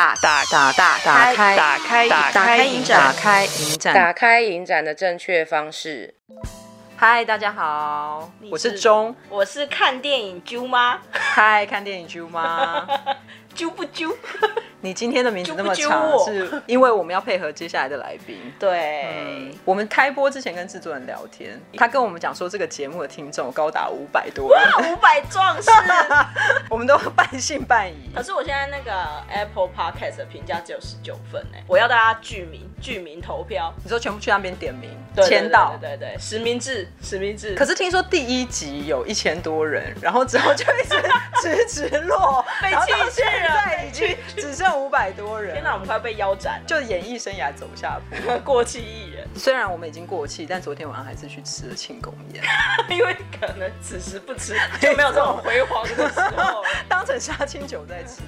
大打打打打开打开打开影展，打开影展，打开影展的正确方式。嗨，大家好，我是钟，我是看电影啾妈。嗨，看电影啾妈，啾不啾？你今天的名字那么长，是因为我们要配合接下来的来宾。对、嗯，我们开播之前跟制作人聊天，他跟我们讲说这个节目的听众高达五百多人，五百壮士，我们都半信半疑。可是我现在那个 Apple Podcast 的评价只有十九分哎，我要大家剧名剧名投票，你说全部去那边点名对对对签到，对对对，实名制实名制。可是听说第一集有一千多人，然后之后就一直 直直落，被弃去了，现在已经只剩五百多人。天哪，我们快要被腰斩了，就演艺生涯走下坡，过气艺人。虽然我们已经过气，但昨天晚上还是去吃了庆功宴，因为可能此时不吃就没有这种辉煌的时候，当成杀青酒在吃。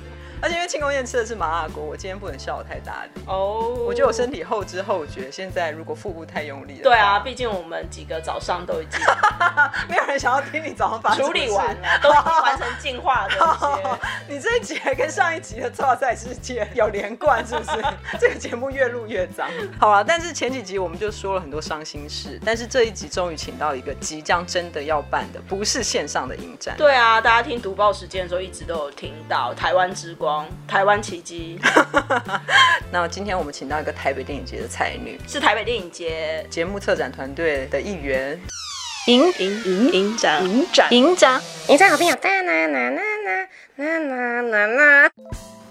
而且因为庆功宴吃的是麻辣锅，我今天不能笑得太大力哦。Oh, 我觉得我身体后知后觉，现在如果腹部太用力了。对啊，毕竟我们几个早上都已经 没有人想要听你早上把处理完了，都已经完成进化的。你这一集还跟上一集的《剉赛世界》有连贯，是不是？这个节目越录越脏。好了，但是前几集我们就说了很多伤心事，但是这一集终于请到一个即将真的要办的，不是线上的影展。对啊，大家听读报时间的时候一直都有听到台湾之光、台湾奇迹。那今天我们请到一个台北电影节的才女。是台北电影节。节目策展团队的一员。营营长。营长。营长。营长好朋友大啦啦啦啦啦啦啦啦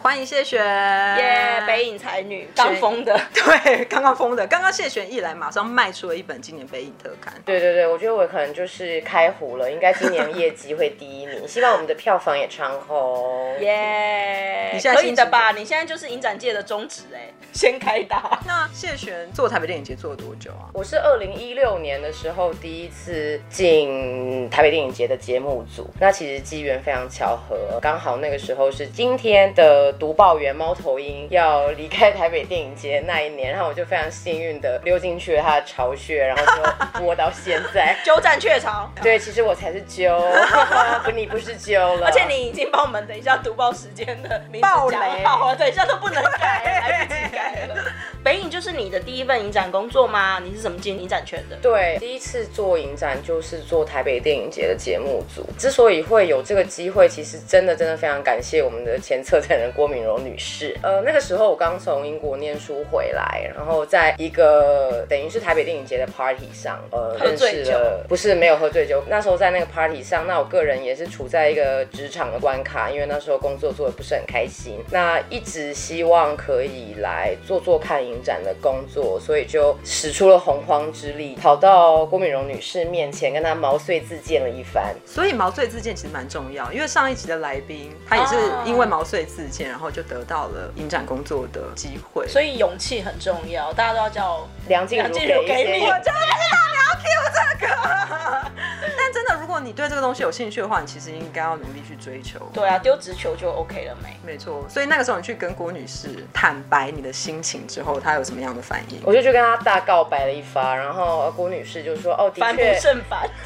欢迎谢璇，耶、yeah！北影才女刚封的，对，刚刚封的。刚刚谢璇一来，马上卖出了一本今年北影特刊。对对对，我觉得我可能就是开壶了，应该今年业绩会第一名。希望我们的票房也长红，耶！你现在可以的吧？你现在就是影展界的宗旨哎，先开打。那谢璇做台北电影节做了多久啊？我是二零一六年的时候第一次进台北电影节的节目组，那其实机缘非常巧合，刚好那个时候是今天的。读报员猫头鹰要离开台北电影节那一年，然后我就非常幸运的溜进去了他的巢穴，然后就播到现在，鸠占鹊巢。对，其实我才是鸠，不，你不是鸠了。而且你已经帮我们等一下读报时间的名字爆雷，好了，等一下都不能改，来不及改了。北影就是你的第一份影展工作吗？你是怎么进影展圈的？对，第一次做影展就是做台北电影节的节目组。之所以会有这个机会，其实真的真的非常感谢我们的前策展人郭敏柔女士。呃，那个时候我刚从英国念书回来，然后在一个等于是台北电影节的 party 上，呃，认识了，不是没有喝醉酒。那时候在那个 party 上，那我个人也是处在一个职场的关卡，因为那时候工作做的不是很开心，那一直希望可以来做做看影。展的工作，所以就使出了洪荒之力，跑到郭敏荣女士面前，跟她毛遂自荐了一番。所以毛遂自荐其实蛮重要，因为上一集的来宾他也是因为毛遂自荐，然后就得到了影展工作的机会。所以勇气很重要，大家都要叫梁静茹给你。我就知道你要 cue 这个。但真的，如果你对这个东西有兴趣的话，你其实应该要努力去追求。对啊，丢直球就 OK 了没？没错。所以那个时候你去跟郭女士坦白你的心情之后，她有什么样的反应？我就去跟她大告白了一发，然后郭女士就说：“哦，的确。的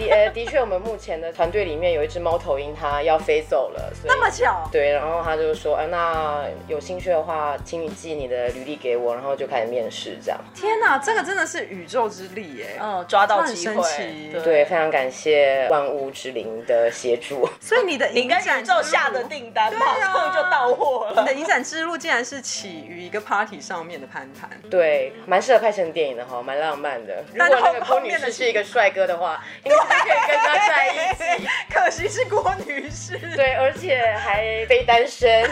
呃，的确，我们目前的团队里面有一只猫头鹰，它要飞走了。那么巧？对。然后她就说：，哎，那有兴趣的话，请你寄你的履历给我，然后就开始面试。这样。天哪，这个真的是宇宙之力耶！嗯，抓到机会。对，对，非常感谢万物之灵的协助。所以你的影展宇宙下的订单马上就到货了。你的影展之路竟然是起于一个 party 上面的攀谈。对，蛮适合拍成电影的哈，蛮浪漫的。如果那个郭女士是一个帅哥的话，应该可以跟他在一起。可惜是郭女士。对，而且还非单身，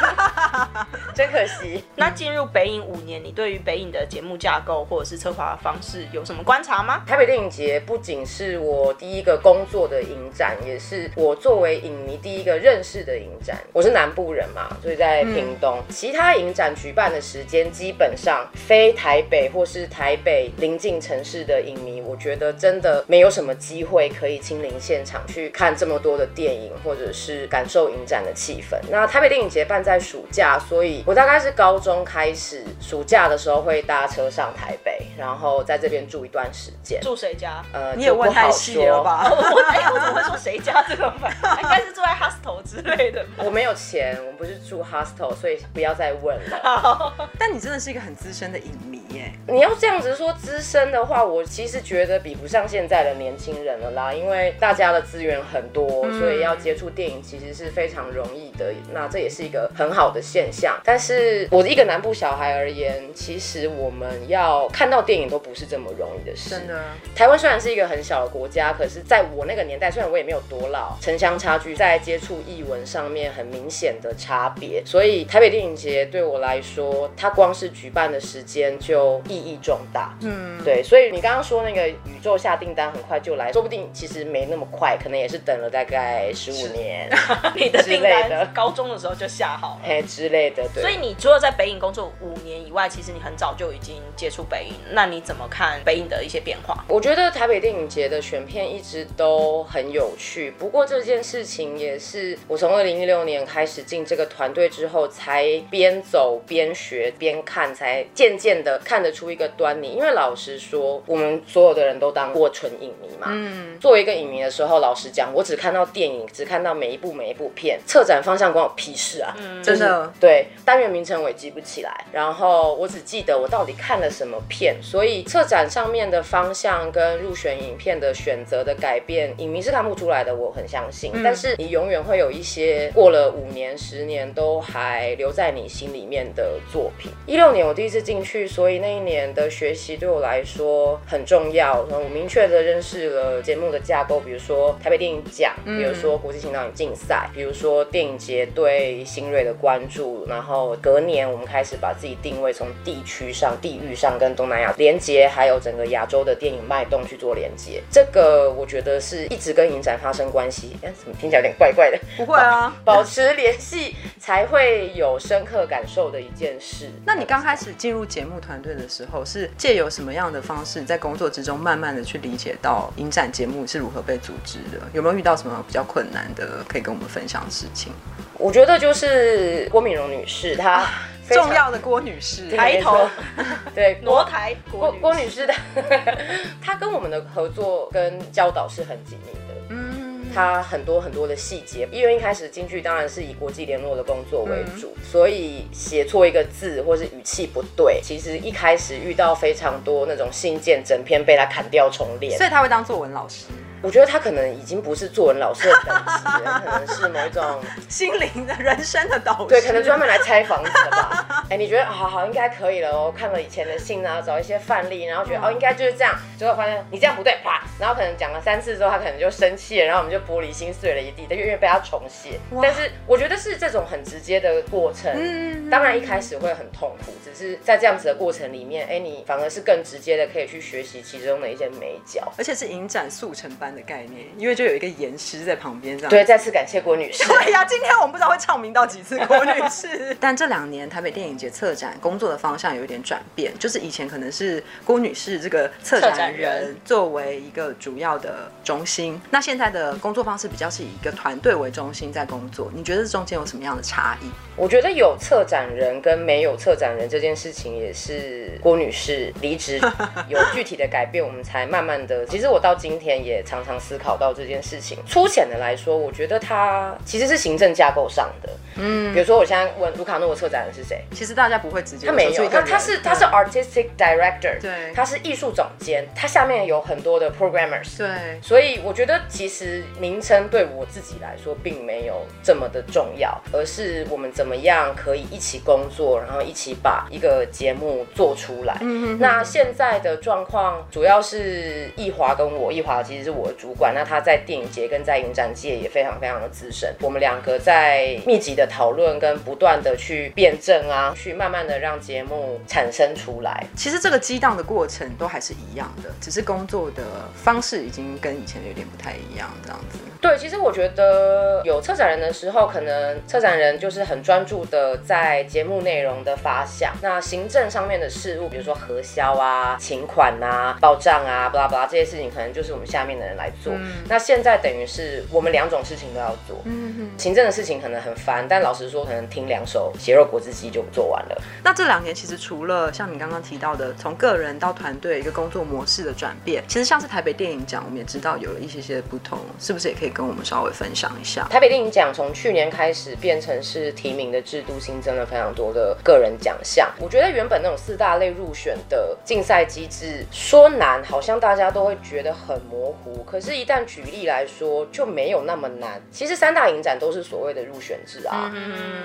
真可惜。那进入北影五年，你对于北影的节目架构或者是策划方式有什么观察吗？台北电影节不仅是我第一个工作的影展，也是我作为影迷第一个认识的影展。我是南部人嘛，所以在屏东。嗯、其他影展举办的时间，基本上非台北或是台北临近城市的影迷，我觉得真的没有什么机会可以亲临现场去看这么多的电影，或者是感受影展的气氛。那台北电影节办在暑假，所以我大概是高中开始，暑假的时候会搭车上台北，然后在这边住一段时间。住谁家？呃，你也问太细了吧？我哎，我怎么会说谁家这个饭，应该是住在 hostel 之类的。我没有钱，我们不是住 hostel，所以不要再问了。但你真的是一个很资深的影迷耶。你要这样子说资深的话，我其实觉得比不上现在的年轻人了啦，因为大家的资源很多，所以要接触电影其实是非常容易的。那这也是一个很好的现象。但是我一个南部小孩而言，其实我们要看到电影都不是这么容易的事。真的，台湾虽然是一个很小的国家，可是在我那个年代，虽然我也没有多老，城乡差距在接触译文上面很明显的差别。所以台北电影节对我来说，它光是举办的时间就意义重大。嗯，对。所以你刚刚说那个宇宙下订单很快就来，说不定其实没那么快，可能也是等了大概十五年。你的订单高中的时候就下好了，哎之类的。对。所以你除了在北影工作五年以外，其实你很早就已经接触北影。那你怎么看北影的一些变化？我觉得台北电影节的选片一直都很有趣。不过这件事情也是我从二零一六年开始进这个团队之后，才边走边学边看，才渐渐的看得出一个端倪。因为老实说，我们所有的人都当过纯影迷嘛。嗯。作为一个影迷的时候，老实讲，我只看到电影，只看到每一部每一部片，策展方向关我屁事啊！嗯，真的。对，单元名称我也记不起来，然后我只记得我到底看了什么片，所以策展上面的方向跟入选影片的选择的改变，影迷是看不出来的，我很相信。嗯、但是你永远会有一些过了五年、十年都还留在你心里面的作品。一六年我第一次进去，所以那一年的学习对我来说很重要。我明确的认识了节目的架构，比如说台北电影奖，比如说国际新导演竞赛，比如说电影节对新锐的关注。然后隔年我们开始把自己定位从地区上、地域上跟东南亚连接，还有整个亚洲的电影脉动去做连接。这个我觉得是一直跟影展发生关系。哎，怎么听起来有点怪怪的？不会啊，保持联系才会有深刻感受的一件事。那你刚开始进入节目团队的时候，是借由什么样的方式，在工作之中慢慢的去理解到影展节目是如何被组织的？有没有遇到什么比较困难的，可以跟我们分享的事情？我觉得就是郭敏荣女士，她 重要的郭女士抬头，对，挪台郭郭女士的，她跟我们的合作跟教导是很紧密的，嗯，她很多很多的细节，因为一开始京剧当然是以国际联络的工作为主，嗯、所以写错一个字或是语气不对，其实一开始遇到非常多那种信件，整篇被他砍掉重练，所以他会当作文老师。我觉得他可能已经不是作文老师的等级了，可能是某一种 心灵的人生的导师。对，可能专门来拆房子的吧。哎，你觉得好好应该可以了哦？看了以前的信啊，找一些范例，然后觉得哦应该就是这样，结果发现你这样不对，啪！然后可能讲了三次之后，他可能就生气了，然后我们就玻璃心碎了一地，但因为被他重写。但是我觉得是这种很直接的过程，嗯，当然一开始会很痛苦，只是在这样子的过程里面，哎，你反而是更直接的可以去学习其中的一些美角，而且是影展速成班的概念，因为就有一个严师在旁边，这样。对，再次感谢郭女士。对呀，今天我们不知道会唱名到几次郭女士。但这两年台北电影节策展工作的方向有一点转变，就是以前可能是郭女士这个策展人作为一个主要的中心，那现在的工作方式比较是以一个团队为中心在工作。你觉得这中间有什么样的差异？我觉得有策展人跟没有策展人这件事情，也是郭女士离职 有具体的改变，我们才慢慢的。其实我到今天也常常思考。到这件事情，粗浅的来说，我觉得他其实是行政架构上的。嗯，比如说我现在问卢卡诺的策展人是谁，其实大家不会直接。他没有，他他是他是 artistic director，对，他是艺术总监，他下面有很多的 programmers，对，所以我觉得其实名称对我自己来说并没有这么的重要，而是我们怎么样可以一起工作，然后一起把一个节目做出来。嗯哼哼，那现在的状况主要是易华跟我，易华其实是我的主管。那他在电影节跟在影展界也非常非常的资深，我们两个在密集的讨论跟不断的去辩证啊，去慢慢的让节目产生出来。其实这个激荡的过程都还是一样的，只是工作的方式已经跟以前有点不太一样，这样子。对，其实我觉得有策展人的时候，可能策展人就是很专注的在节目内容的发想，那行政上面的事务，比如说核销啊、请款啊、报账啊、巴拉巴拉这些事情，可能就是我们下面的人来做。嗯那现在等于是我们两种事情都要做，嗯哼，行政的事情可能很烦，但老实说，可能听两首血肉果汁机就做完了。那这两年其实除了像你刚刚提到的从个人到团队一个工作模式的转变，其实像是台北电影奖，我们也知道有了一些些不同，是不是也可以跟我们稍微分享一下。台北电影奖从去年开始变成是提名的制度，新增了非常多的个人奖项。我觉得原本那种四大类入选的竞赛机制说难，好像大家都会觉得很模糊。可是，一旦举例来说，就没有那么难。其实三大影展都是所谓的入选制啊，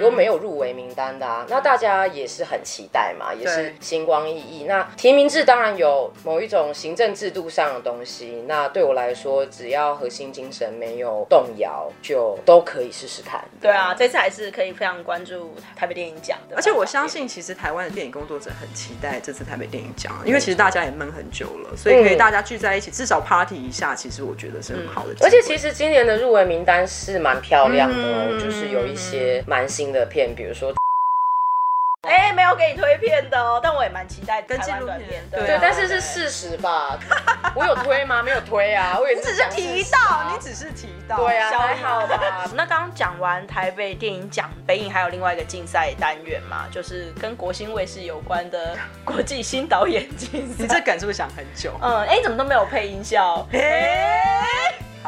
有没有入围名单的啊？那大家也是很期待嘛，也是星光熠熠。那提名制当然有某一种行政制度上的东西。那对我来说，只要核心精神没有动摇，就都可以试试看。对啊，这次还是可以非常关注台北电影奖的。而且我相信，其实台湾的电影工作者很期待这次台北电影奖，因为其实大家也闷很久了，所以可以大家聚在一起，至少 party 一下，其实我觉得是很好的。而且其实今年的入围名单是蛮漂亮的哦，就是有一些蛮新的片，比如说。给你推片的哦，但我也蛮期待跟纪录片的。对，但是是事实吧？我有推吗？没有推啊，我只是提到，你只是提到，对啊，还好吧。那刚刚讲完台北电影奖，北影还有另外一个竞赛单元嘛，就是跟国新卫视有关的国际新导演竞赛。你这梗是不是想很久？嗯，哎、欸，怎么都没有配音效？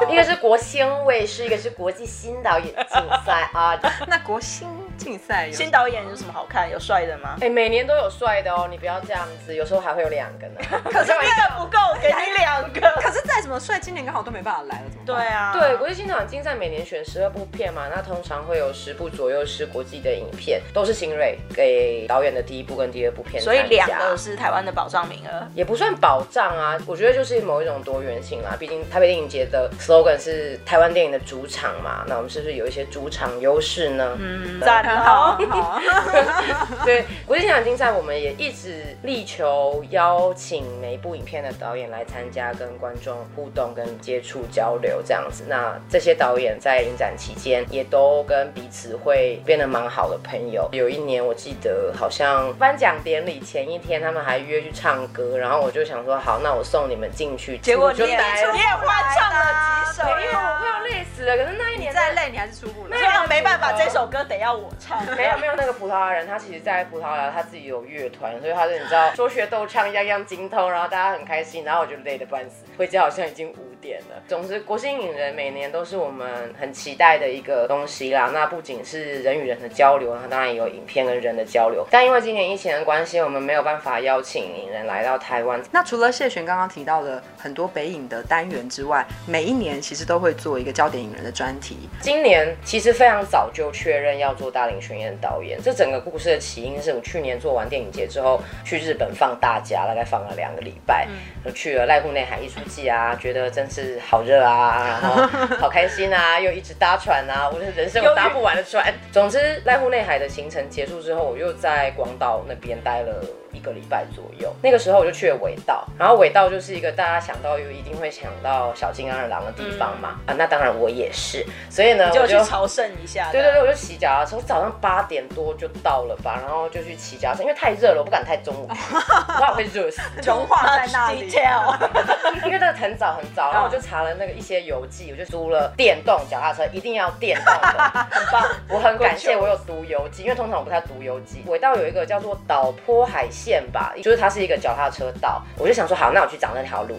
一个是国兴卫视，一个是国际新导演竞赛啊。那国兴竞赛新导演有什么好看？有帅的吗？哎、欸，每年都有帅的哦，你不要这样子，有时候还会有两个呢。可是一个不够，给你两个。可是再怎么帅，今年刚好都没办法来了，怎么办？对啊，对，国际新导演竞赛每年选十二部片嘛，那通常会有十部左右是国际的影片，都是新锐给导演的第一部跟第二部片，所以两个是台湾的保障名额，也不算保障啊。我觉得就是某一种多元性啦，毕竟台北电影节的。slogan 是台湾电影的主场嘛，那我们是不是有一些主场优势呢？嗯，赞，好，好。对，国际电影竞赛，我们也一直力求邀请每一部影片的导演来参加，跟观众互动、跟接触交流这样子。那这些导演在影展期间也都跟彼此会变得蛮好的朋友。有一年我记得好像颁奖典礼前一天，他们还约去唱歌，然后我就想说，好，那我送你们进去。结果就来了，你也欢唱了几首。因为我快要累死了，可是那一年再累你还是出不来。没有，没办法，这首歌得要我唱。没有没有，那个葡萄牙人他其实，在葡萄牙他自己有乐团，所以他是你知道说学逗唱样样精通，然后大家很开心，然后我就累得半死，回家好像已经五点了。总之，国兴影人每年都是我们很期待的一个东西啦。那不仅是人与人的交流，那当然也有影片跟人的交流。但因为今年疫情的关系，我们没有办法邀请影人来到台湾。那除了谢璇刚刚提到的很多北影的单元之外，每一年其实都会做一个焦点影人的专题。今年其实非常早就确认要做大林宣彦导演。这整个故事的起因是我去年做完电影节之后，去日本放大家，大概放了两个礼拜，就去了濑户内海艺术祭啊，觉得真是好热啊，然后 好开心啊，又一直搭船啊，我的人生有搭不完的船。总之，濑户内海的行程结束之后，我又在广岛那边待了。一个礼拜左右，那个时候我就去了尾道，然后尾道就是一个大家想到又一定会想到小金安二郎的地方嘛，嗯、啊，那当然我也是，所以呢，我就去朝圣一下。对对对，我就骑脚踏车，从早上八点多就到了吧，然后就去骑脚踏车，因为太热了，我不敢太中午，我怕我会热死，融化在那里。因为那个很早很早，然后我就查了那个一些游记，我就租了电动脚踏车，一定要电动的，很棒。我很感谢我有读游记，因为通常我不太读游记。尾道有一个叫做岛坡海线吧，就是它是一个脚踏车道，我就想说好，那我去找那条路，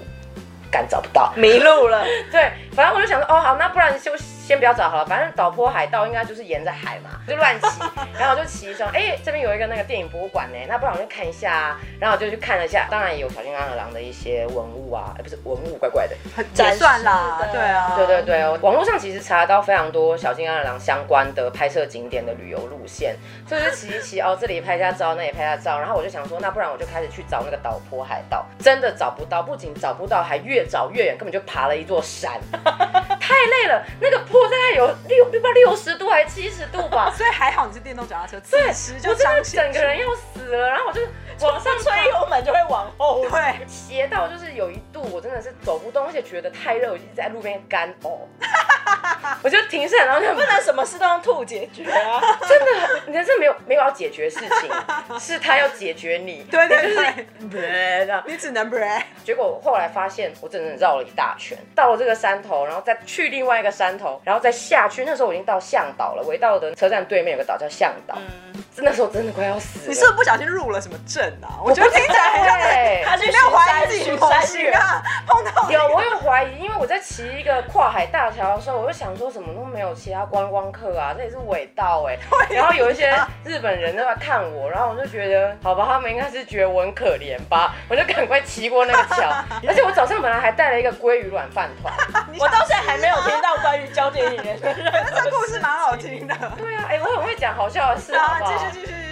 干找不到，迷路了。对，反正我就想说，哦好，那不然就。先不要找好了，反正岛坡海盗应该就是沿着海嘛，就乱骑，然后我就骑说，哎，这边有一个那个电影博物馆呢，那不然我就看一下啊，然后我就去看了一下，当然也有小金刚二郎的一些文物啊，哎，不是文物，怪怪的，也算啦，对啊，对对对哦，网络上其实查到非常多小金刚二郎相关的拍摄景点的旅游路线，所以就骑一骑哦，这里拍下照，那里拍下照，然后我就想说，那不然我就开始去找那个岛坡海盗，真的找不到，不仅找不到，还越找越远，根本就爬了一座山，太累了，那个坡。大概有六不知道六十度还是七十度吧，所以还好你是电动脚踏车，对，我真的整个人要死了，然后我就往上吹油门就会往后，对，斜到就是有一度我真的是走不动，而且觉得太热，我就在路边干呕，我就停下来，然后就不能什么事都用吐解决啊，真的，你人生没有没有要解决事情，是他要解决你，对对对，你只能 break，结果后来发现我整整绕了一大圈，到了这个山头，然后再去另外一个山头，然后再下去，那时候我已经到向岛了。围道的车站对面有个岛叫向岛。嗯那时候真的快要死了。你是不是不小心入了什么阵啊？我觉得听起来 他是没有怀疑自己梦醒啊，碰到有我有怀疑，因为我在骑一个跨海大桥的时候，我就想说什么都没有其他观光客啊，这也是尾道 哎，然后有一些日本人都在看我，然后我就觉得好吧，他们应该是觉得我很可怜吧，我就赶快骑过那个桥，而且我早上本来还带了一个鲑鱼卵饭团，我到现在还没有听到关于教电影人的这个故事蛮好听的。对啊，哎，我很会讲好笑的事啊，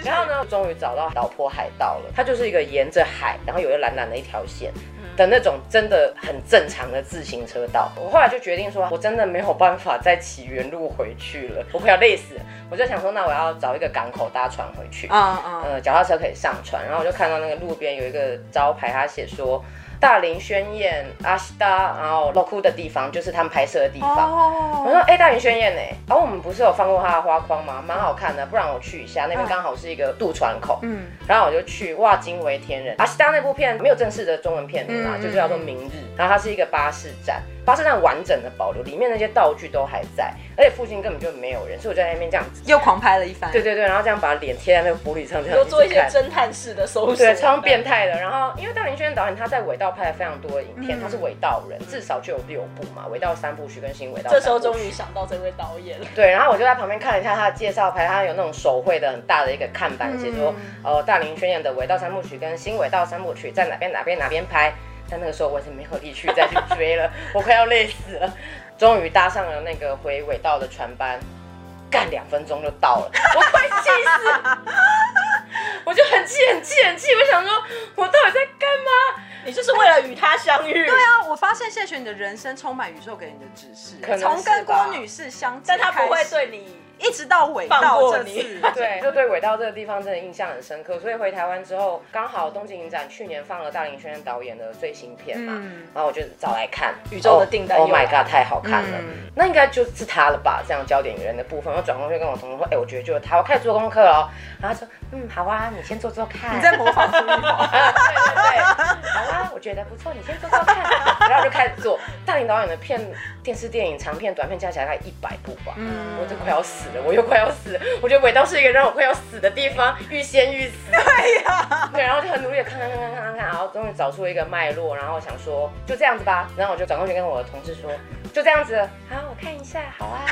然后呢，终于找到岛坡海道了，它就是一个沿着海，然后有一个蓝蓝的一条线的那种真的很正常的自行车道。我后来就决定说，我真的没有办法再骑原路回去了，我快要累死了。我就想说，那我要找一个港口搭船回去，啊啊，呃，脚踏车可以上船。然后我就看到那个路边有一个招牌，它写说。大林宣言、阿西达，然后洛库的地方就是他们拍摄的地方。Oh. 我说，哎、欸，大林宣言呢？然后我们不是有放过他的花框吗？蛮好看的，不然我去一下，那边刚好是一个渡船口。嗯，然后我就去，哇，惊为天人。阿西达那部片没有正式的中文片名啊，就是叫做《明日》，然后它是一个巴士站。巴士站完整的保留，里面那些道具都还在，而且附近根本就没有人，所以我就在那边这样子又狂拍了一番。对对对，然后这样把脸贴在那个玻璃上，这样又做一些侦探式的搜索，对，超变态的。然后因为大林宣彦导演他在尾道拍了非常多的影片，嗯、他是尾道人，至少就有六部嘛，尾道三部曲跟新尾道。这时候终于想到这位导演了。对，然后我就在旁边看了一下他的介绍牌，他有那种手绘的很大的一个看板，写说、嗯、呃大林宣演的尾道三部曲跟新尾道三部曲在哪边哪边哪边拍。但那个时候我已经没有力气再去追了，我快要累死了。终于搭上了那个回尾道的船班，干两分钟就到了，我快气死了！我就很气很气很气，我想说，我到底在干嘛？你就是为了与他相遇？对啊，我发现谢雪你的人生充满宇宙给你的指示，从跟郭女士相见，但他不会对你。一直到尾道这次，对，就对尾道这个地方真的印象很深刻。所以回台湾之后，刚好东京影展去年放了大林轩导演的最新片嘛，嗯、然后我就找来看《宇宙的订单》。Oh my god，太好看了！嗯、那应该就是他了吧？这样焦点人的部分，我转过去跟我同事说：“哎、欸，我觉得就是他。”我开始做功课了，然后他说：“嗯，好啊，你先做做看。”你在模仿苏一宝？对对对，好啊，我觉得不错，你先做做看。然后就开始做大林导演的片，电视、电影、长片、短片加起来大概一百部吧。嗯，我就快要死。我又快要死了，我觉得尾道是一个让我快要死的地方，欲仙欲死。对呀，对，然后就很努力的看看看看看看看，然后终于找出一个脉络，然后想说就这样子吧，然后我就转过去跟我的同事说。就这样子，好，我看一下，好啊。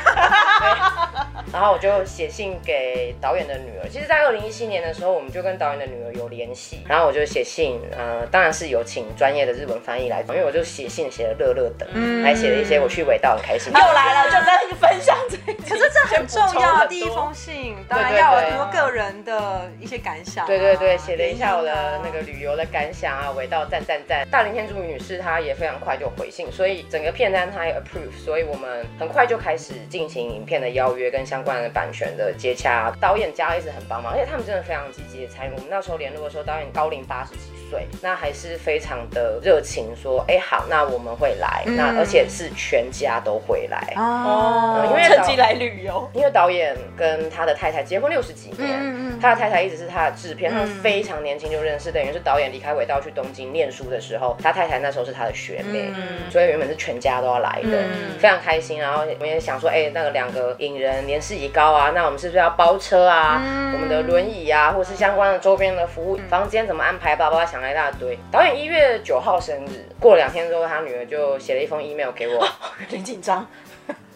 然后我就写信给导演的女儿。其实，在二零一七年的时候，我们就跟导演的女儿有联系。然后我就写信，呃，当然是有请专业的日文翻译来，因为我就写信写的乐乐的，嗯、还写了一些我去尾道很开心。又来了，就跟你分享这。可是这很重要，第一封信当然要有很多个人的一些感想、啊。对对对，写了一下我的那个旅游的感想啊，尾道赞赞赞。大林天竺女士她也非常快就回信，所以整个片单她也 approve，。所以我们很快就开始进行影片的邀约跟相关的版权的接洽，导演家一直很帮忙，而且他们真的非常积极的参与。我们那时候联络的时候，导演高龄八十几岁，那还是非常的热情，说，哎、欸、好，那我们会来，嗯、那而且是全家都会来。哦，因为趁机来旅游。因为导演跟他的太太结婚六十几年，嗯嗯他的太太一直是他的制片，他们非常年轻就认识，等于是导演离开轨道去东京念书的时候，他太太那时候是他的学妹，嗯、所以原本是全家都要来的。嗯、非常开心，然后我们也想说，哎、欸，那个两个影人年事已高啊，那我们是不是要包车啊？嗯、我们的轮椅啊，或是相关的周边的服务，嗯、房间怎么安排？爸爸想了一大堆。导演一月九号生日，过了两天之后，他女儿就写了一封 email 给我，很紧张。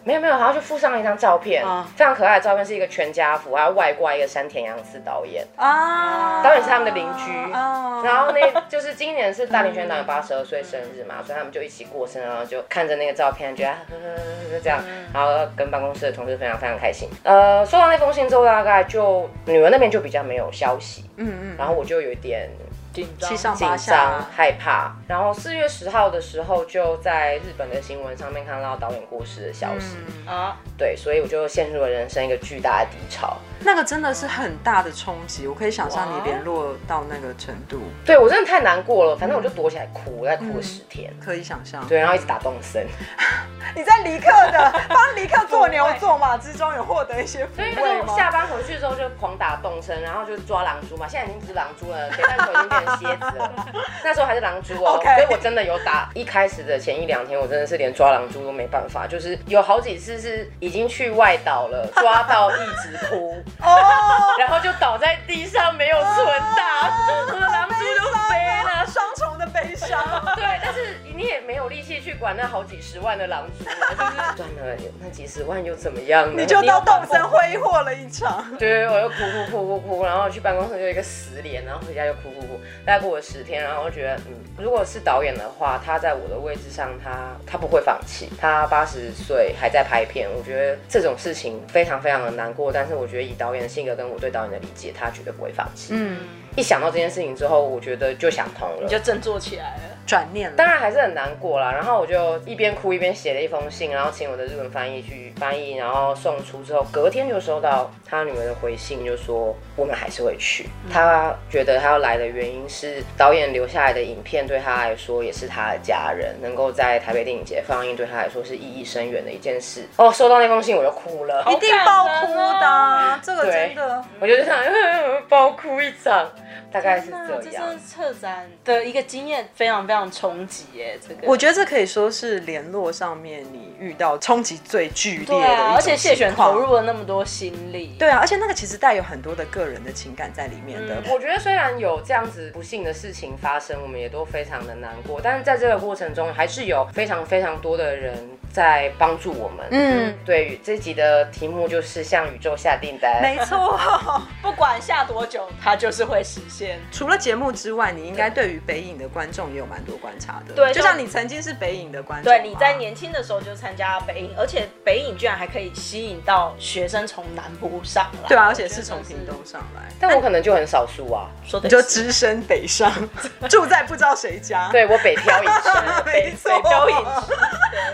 没有没有，然后就附上了一张照片，啊、非常可爱的照片，是一个全家福，还有外挂一个山田洋次导演啊，导演是他们的邻居，啊、然后那就是今年是大林宣导演八十二岁生日嘛，嗯、所以他们就一起过生，然后就看着那个照片，觉得呵呵就这样，嗯、然后跟办公室的同事非常非常开心。呃，收到那封信之后，大概就女儿那边就比较没有消息，嗯嗯，然后我就有一点。紧张、紧张、害怕，然后四月十号的时候，就在日本的新闻上面看到导演过世的消息啊，嗯、对，所以我就陷入了人生一个巨大的低潮。那个真的是很大的冲击，我可以想象你联络到那个程度。对，我真的太难过了，反正我就躲起来哭，我在哭了十天，嗯，可以想象。对，然后一直打动森。你在离克的帮离克做牛做马之中有获得一些抚慰吗？下班回去之后就狂打动森，然后就抓狼蛛嘛，现在已经不是狼蛛了，铁蛋头已经变成蝎子了。那时候还是狼蛛哦.所以我真的有打。一开始的前一两天，我真的是连抓狼蛛都没办法，就是有好几次是已经去外岛了，抓到一直哭 哦，oh. 然后就倒在地上没有存档，我的狼蛛就飞了，双重的悲伤。对，但是你也没有力气去管那好几十万的狼蛛，就是 赚了那几十万又怎么样呢？你就到动身挥霍了一场。对，我又哭哭哭哭哭，然后去办公室就一个死脸，然后回家又哭哭哭，大概过了十天，然后我觉得，嗯，如果是导演的话，他在我的位置上，他他不会放弃。他八十岁还在拍片，我觉得这种事情非常非常的难过。但是我觉得以导演的性格跟我对导演的理解，他绝对不会放弃。嗯，一想到这件事情之后，我觉得就想通了，你就振作起来了。转念了，当然还是很难过啦。然后我就一边哭一边写了一封信，然后请我的日文翻译去翻译，然后送出之后，隔天就收到他女儿的回信，就说我们还是会去。嗯、他觉得他要来的原因是导演留下来的影片对他来说也是他的家人，能够在台北电影节放映对他来说是意义深远的一件事。哦，收到那封信我就哭了，一定爆哭的，这个真的，我就想 爆哭一场。大概是这样。这是策展的一个经验，非常非常冲击耶。这个我觉得这可以说是联络上面你遇到冲击最剧烈的一种情况。对啊，而且谢璇投入了那么多心力。对啊，而且那个其实带有很多的个人的情感在里面的。嗯、我觉得虽然有这样子不幸的事情发生，我们也都非常的难过，但是在这个过程中，还是有非常非常多的人在帮助我们。嗯，对，这集的题目就是向宇宙下订单。没错，不管下多久，它就是会实现。除了节目之外，你应该对于北影的观众也有蛮多观察的。对，就像你曾经是北影的观众。对，你在年轻的时候就参加北影，而且北影居然还可以吸引到学生从南部上来。对啊，而且是从屏东上来。但我可能就很少数啊，说的你就只身北上，住在不知道谁家。对，我北漂一次，没错，北漂一次。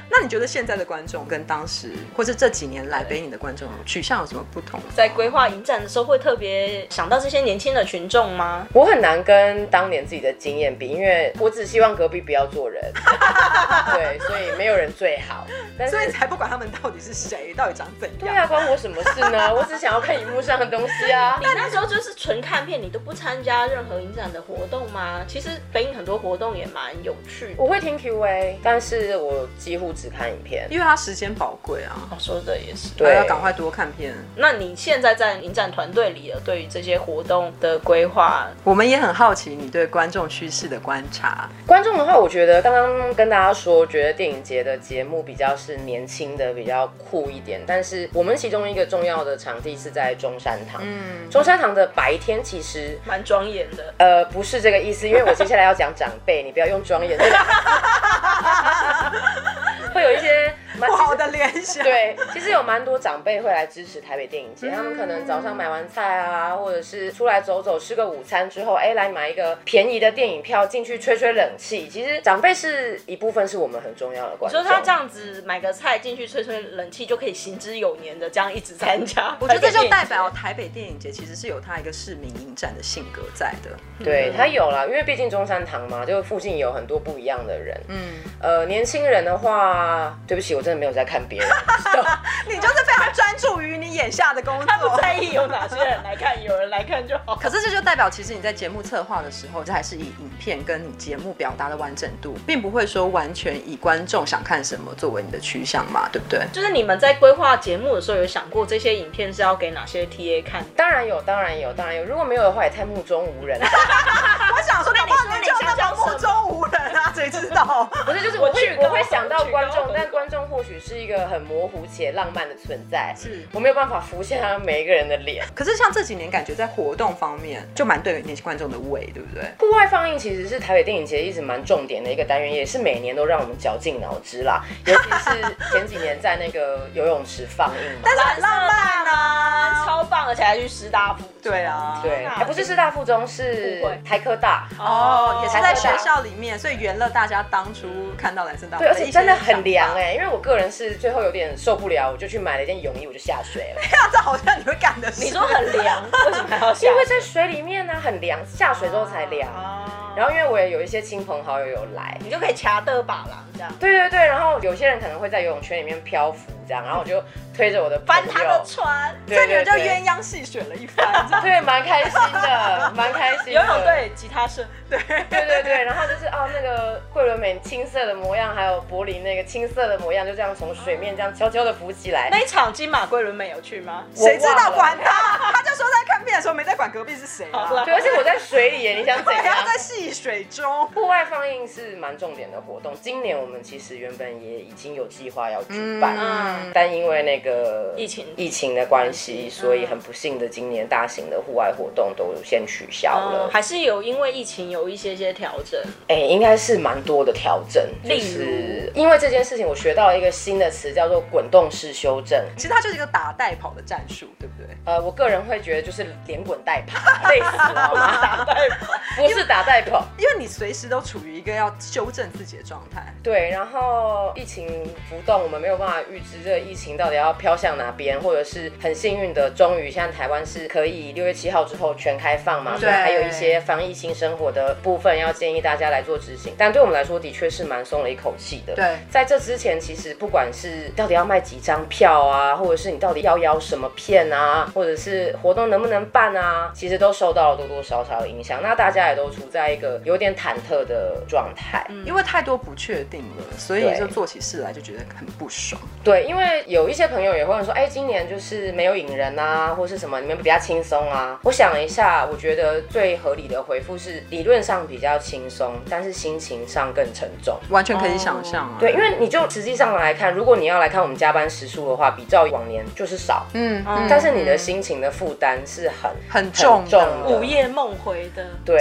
那你觉得现在的观众跟当时或是这几年来北影的观众取向有什么不同？在规划影展的时候，会特别想到这些年轻的群众吗？我很难跟当年自己的经验比，因为我只希望隔壁不要做人，对，所以没有人最好。但是所以才不管他们到底是谁，到底长怎样。对啊，关我什么事呢？我只想要看荧幕上的东西啊。你那时候就是纯看片，你都不参加任何影展的活动吗？其实北影很多活动也蛮有趣的。我会听 Q&A，但是我几乎只看影片，因为它时间宝贵啊。我说的也是，对，要赶快多看片。那你现在在影展团队里了，对于这些活动的规划，我们也很好奇你对观众趋势的观察。观众的话，我觉得刚刚跟大家说，觉得电影节的节目比较是年轻的，比较酷一点。但是我们其中一个重要的场地是在中山堂。嗯，中山堂的白天其实蛮庄严的。呃，不是这个意思，因为我接下来要讲长辈，你不要用庄严。会有一些。不好的联想。对，其实有蛮多长辈会来支持台北电影节，他们可能早上买完菜啊，或者是出来走走，吃个午餐之后，哎，来买一个便宜的电影票进去吹吹冷气。其实长辈是一部分，是我们很重要的观众。你说他这样子买个菜进去吹吹冷气，就可以行之有年的这样一直参加。我觉得这就代表台北电影节其实是有他一个市民影展的性格在的。对，他有啦，因为毕竟中山堂嘛，就附近有很多不一样的人。嗯，呃，年轻人的话，对不起，我真的没有在看别人，你就是非常专注于你眼下的工作，他不在意有哪些人来看，有人来看就好。可是这就代表，其实你在节目策划的时候，这还是以影片跟你节目表达的完整度，并不会说完全以观众想看什么作为你的趋向嘛，对不对？就是你们在规划节目的时候，有想过这些影片是要给哪些 TA 看？当然有，当然有，当然有。如果没有的话，也太目中无人了。我想说，那你说你就那么目中无人啊？谁知道？不是，就是我去，我会想到观众，但观众或许是。一个很模糊且浪漫的存在，是我没有办法浮现他们每一个人的脸。可是像这几年，感觉在活动方面就蛮对年轻观众的胃，对不对？户外放映其实是台北电影节一直蛮重点的一个单元，也是每年都让我们绞尽脑汁啦。尤其是前几年在那个游泳池放映，但是很浪漫啊，超棒，而且还去师大附中。对啊，对，还不是师大附中，是台科大哦，也是在学校里面，所以圆了大家当初看到男生大。对，而且真的很凉哎，因为我个人是。最后有点受不了，我就去买了一件泳衣，我就下水了。这好像你会干的事。你说很凉，为什么还要下？因为在水里面呢，很凉，下水之后才凉。然后因为我也有一些亲朋好友有来，你就可以掐的把郎这样。对对对，然后有些人可能会在游泳圈里面漂浮这样，然后我就推着我的翻他的船，这你们就鸳鸯戏水了一番，对，蛮开心的，蛮开心。游泳队吉他社，对对对对，然后就是哦那个桂纶镁青涩的模样，还有柏林那个青涩的模样，就这样从水面这样悄悄的浮起来。那一场金马桂纶镁有去吗？谁知道管他，他就说在看病的时候没在管隔壁是谁啊。对，而且我在水里耶，你想怎样？他在戏水中。户外放映是蛮重点的活动，今年我们其实原本也已经有计划要举办，嗯，但因为那个疫情疫情的关系，所以很不幸的今年大型的户外活动都先取消了。还是有因为疫情有一些些调整？哎，应该是蛮多的调整。例如，因为这件事情，我学到了一个新的词，叫做滚动式修正。其实它就是一个打带跑的战术，对不对？呃，我个人会觉得就是连滚带爬，累死了吗？打带跑不是打带跑，因为你随时都处于一个要修正自己的状态。对，然后疫情浮动，我们没有办法预知这个疫情到底要飘向哪边，或者是很幸运的，终于现在台湾是可以六月七号之后全开放嘛，对，还有一些防疫新生活的部分要建议大家来做执行。但对我们来说，的确是蛮松了一口气的。对，在这之前，其实不管是到底要卖几张票啊，或者是你到底要邀什么片啊，或者是活动能不能办啊，其实都受到了多多少少的影响。那大家也都处在一个有点忐忑的状态，嗯，因为太多不确定了，所以就做起事来就觉得很不爽。对，因为有一些朋友也会说，哎，今年就是没有引人啊，或是什么，你们比较轻松啊。我想了一下，我觉得最合理的回复是，理论上比较轻松，但是心情上更沉重。完全可以想象啊。对，因为你就实际上来看，如果你要来看我们加班时数的话，比照往年就是少，嗯，但是你的心情的负担是很很重的，午夜梦回的，对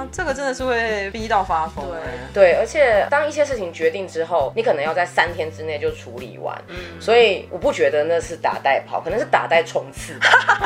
啊，这个真的是会逼到发疯。对，而且当一些事情决定之后，你可能要在三天之内就处理完，嗯，所以我不觉得那是打带跑，可能是打带冲刺。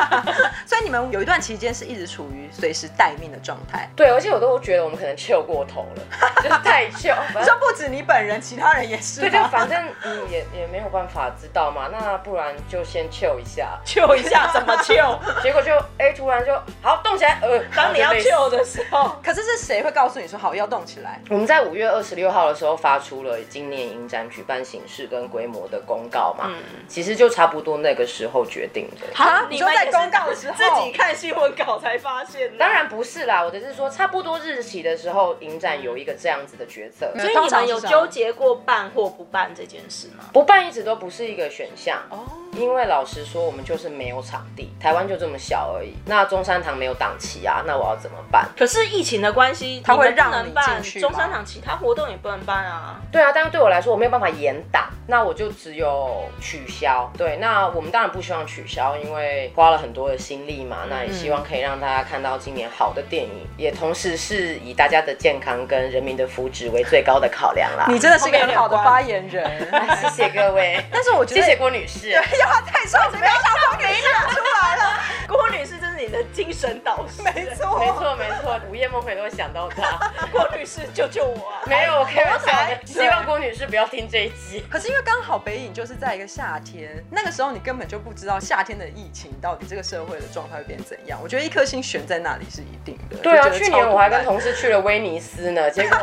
所以你们有一段期间是一直处于随时待命的状态。对，而且我都觉得我们可能 chill 过头了，就是太 chill。你说不止你本人，其他人也是。对，就反正嗯也也没有办法知道嘛，那不然就先 chill 一下，chill 一下怎么 chill？结果就哎突然就好动起来，呃，当你要 chill 的时候，可是是谁会告诉你说好要动起来？我们在五月二十六号的时候发出了今年影展举办形式跟规模的公告嘛，嗯，其实就差不多那个时候决定的。好，你说在公告的时候自己看新闻稿才发现？当然不是啦，我的是说差不多日期的时候，影展有一个这样子的决策。所以你们有纠结过办或不办这件事吗？不办一直都不是一个选项哦，因为老实说，我们就是没有场地，台湾就这么小而已。那中山堂没有档期啊，那我要怎么办？可是疫情的关系，他会让你进去。中山堂其他活动也不能办啊。对啊，但是对我来说，我没有办法严打，那我就只有取消。对，那我们当然不希望取消，因为花了很多的心力嘛。那也希望可以让大家看到今年好的电影，也同时是以大家的健康跟人民的福祉为最高的考量啦。你真的是一个很好的发言人，谢谢各位。但是我觉得，谢谢郭女士。对，要太帅，没想到给你讲出来了。郭女士，这是你的精神导师。没错，没错，没错。午夜梦回都会想到他。郭女士，救救我啊！没有，我开玩笑。希望郭女士不要听这一集。可是因为刚好北影就是在一个夏天，那个时候你根本就不知道夏天的疫情到底这个社会的状态会变怎样。我觉得一颗心悬在那里是一定的。对啊，去年我还跟同事去了威尼斯呢，结果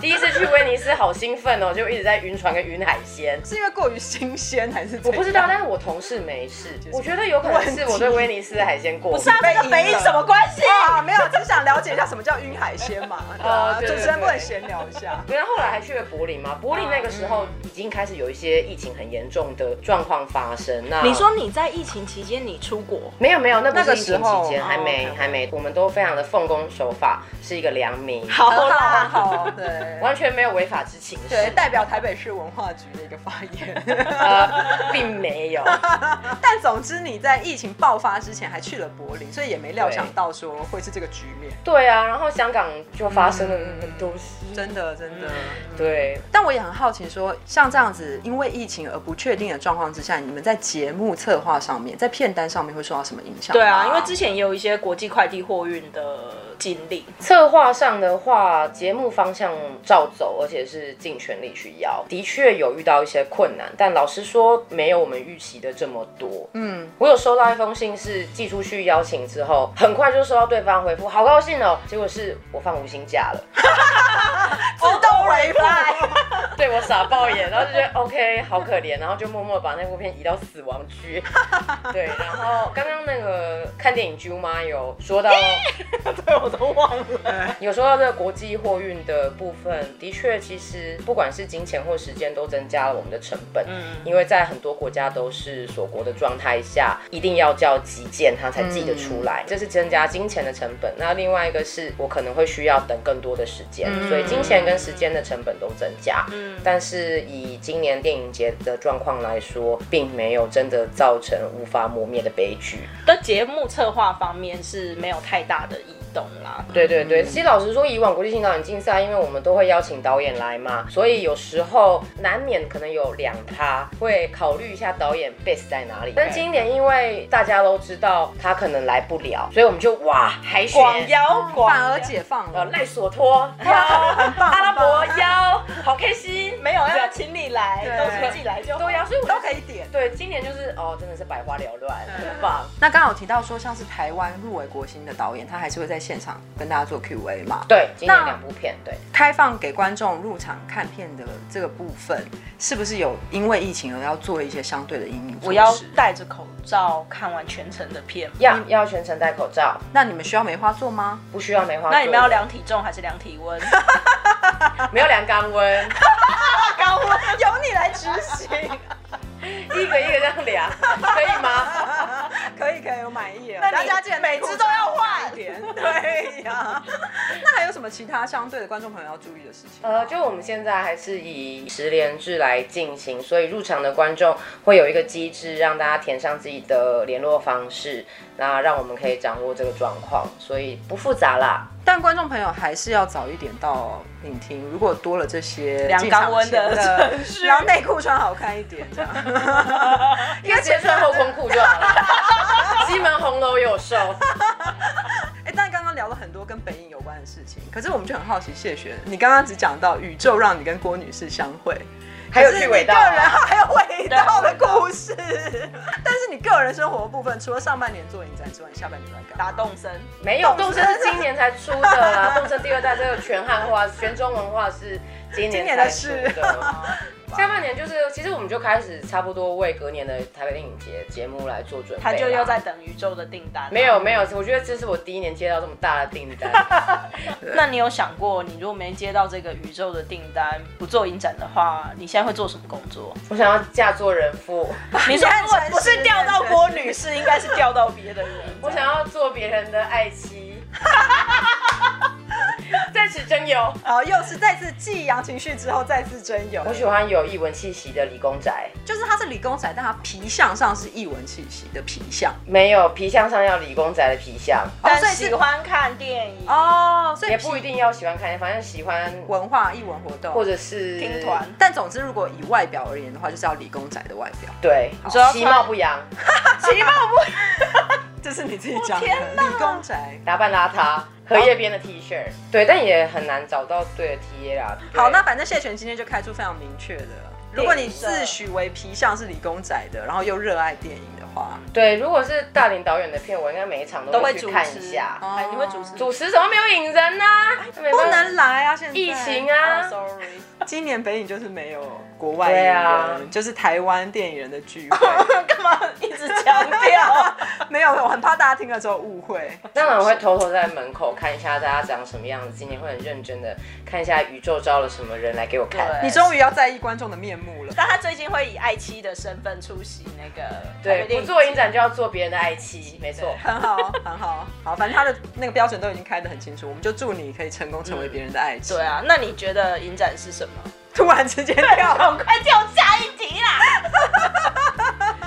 第一次去威尼斯好兴奋哦，就一直在晕船跟晕海鲜。是因为过于新鲜还是？我不知道，但是我同事没事。我觉得有可能是我对威尼斯的海鲜过敏。不是啊，跟北影什么关系啊？没有，只想了解一下什么叫晕海鲜嘛。啊，主持人不能闲聊一下。然后后来还去了柏林嘛，柏林那个时候已经开始有一些疫情很严重的状况发生。那你说你在疫情期间你出国？没有没有，那不是疫情期间，还没还没，我们都非常的奉公守法，是一个良民。好啦，好，对，完全没有违法之情。对，代表台北市文化局的一个发言。呃，并没有。但总之你在疫情爆发之前还去了柏林，所以也没料想到说会是这个局面。对啊，然后香港就发生了很多事，真的真的。对，但我也很好奇说，像这样子因为疫情而不确定的状况之下，你们在节目策划上面，在片单上面会受到什么影响？对啊，因为之前也有一些国际快递货运的尽力？策划上的话，节目方向照走，而且是尽全力去邀。的确有遇到一些困难，但老实说，没有我们预期的这么多。嗯，我有收到一封信，是寄出去邀请之后，很快就收到对方回复，好高兴哦。结果是我放无薪假了，自动回复。对我傻爆眼，然后就觉得 OK，好可怜，然后就默默把那部片移到死亡区。对，然后刚刚那个看电影啾妈有说到，对我都忘了，有说到这个国际货运的部分，的确，其实不管是金钱或时间，都增加了我们的成本。嗯，因为在很多国家都是锁国的状态下，一定要叫急件，它才寄得出来，这是增加金钱的成本。那另外一个是我可能会需要等更多的时间，所以金钱跟时间的成本都增加。嗯但是以今年电影节的状况来说，并没有真的造成无法磨灭的悲剧。的节目策划方面是没有太大的意义。懂啦，对对对，其实老实说，以往国际性导演竞赛，因为我们都会邀请导演来嘛，所以有时候难免可能有两趴会考虑一下导演 base 在哪里。但今年因为大家都知道他可能来不了，所以我们就哇海选。广邀，反而解放了。赖索托 邀，阿拉伯邀，好开心，没有要请你来，都是寄来就对呀，所以我都可以点。对，今年就是哦，真的是百花缭乱，很棒。那刚好提到说，像是台湾入围国星的导演，他还是会在。现场跟大家做 Q&A 嘛？对，今年两部片，对，开放给观众入场看片的这个部分，是不是有因为疫情而要做一些相对的阴影？我要戴着口罩看完全程的片，要要全程戴口罩。那你们需要梅花座吗？不需要梅花。那你们要量体重还是量体温？没有量肛温，肛温由你来执行。一个一个这样量，可以吗？可以可以，我满意了。那大家记得每次都要么其他相对的观众朋友要注意的事情？呃，就我们现在还是以十连制来进行，所以入场的观众会有一个机制，让大家填上自己的联络方式，那让我们可以掌握这个状况，所以不复杂啦。但观众朋友还是要早一点到影厅。如果多了这些量肛温的然后内裤穿好看一点，这样，应该直接穿后空裤就好了。西门红楼有售。聊了很多跟北影有关的事情，可是我们就很好奇，谢璇，你刚刚只讲到宇宙让你跟郭女士相会。还有去尾道，还有尾道的故事。但是你个人生活的部分，除了上半年做影展之外，你下半年来干打动身？没有，动身是今年才出的啦。动身第二代这个全汉化、全中文化是今年才出的。下半年就是，其实我们就开始差不多为隔年的台北电影节节目来做准备。他就又在等宇宙的订单。没有没有，我觉得这是我第一年接到这么大的订单。那你有想过，你如果没接到这个宇宙的订单，不做影展的话，你现在会做什么工作？我想要嫁做人妇。你说不是调到郭女士，应该是调到别的人。我想要做别人的爱妻。在此征友，好，又是再次寄扬情绪之后再次征友。我喜欢有艺文气息的理工宅，就是他是理工宅，但他皮相上是艺文气息的皮相，没有皮相上要理工宅的皮相，但是喜欢看电影哦，所以也不一定要喜欢看电影，反正喜欢文化艺文活动或者是听团。但总之，如果以外表而言的话，就是要理工宅的外表。对，你说其貌不扬，其貌不。这是你自己讲的。理工宅打扮邋遢，荷叶边的 T 恤，对，但也很难找到对的 T A 啦。好，那反正谢泉今天就开出非常明确的，如果你自诩为皮相是理工仔的，然后又热爱电影的话，对，如果是大林导演的片，我应该每一场都会去看一下。哎，你会主持？主持怎么没有影人呢？不能来啊！现在疫情啊，Sorry，今年北影就是没有。国外影人就是台湾电影人的聚会，干嘛一直强调？没有，我很怕大家听了之后误会。当然我会偷偷在门口看一下大家长什么样子，今年会很认真的看一下宇宙招了什么人来给我看。你终于要在意观众的面目了。但他最近会以爱妻的身份出席那个，对，不做影展就要做别人的爱妻，没错，很好，很好，好，反正他的那个标准都已经开得很清楚，我们就祝你可以成功成为别人的爱妻。对啊，那你觉得影展是什么？突然之间跳，快跳下一题啦！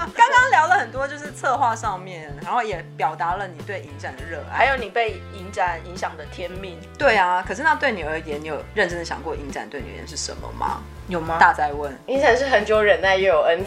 刚刚聊了很多，就是策划上面，然后也表达了你对影展的热爱，还有你被影展影响的天命。对啊，可是那对你而言，你有认真的想过影展对你而言是什么吗？有吗？大在问，影展是很久忍耐又有恩。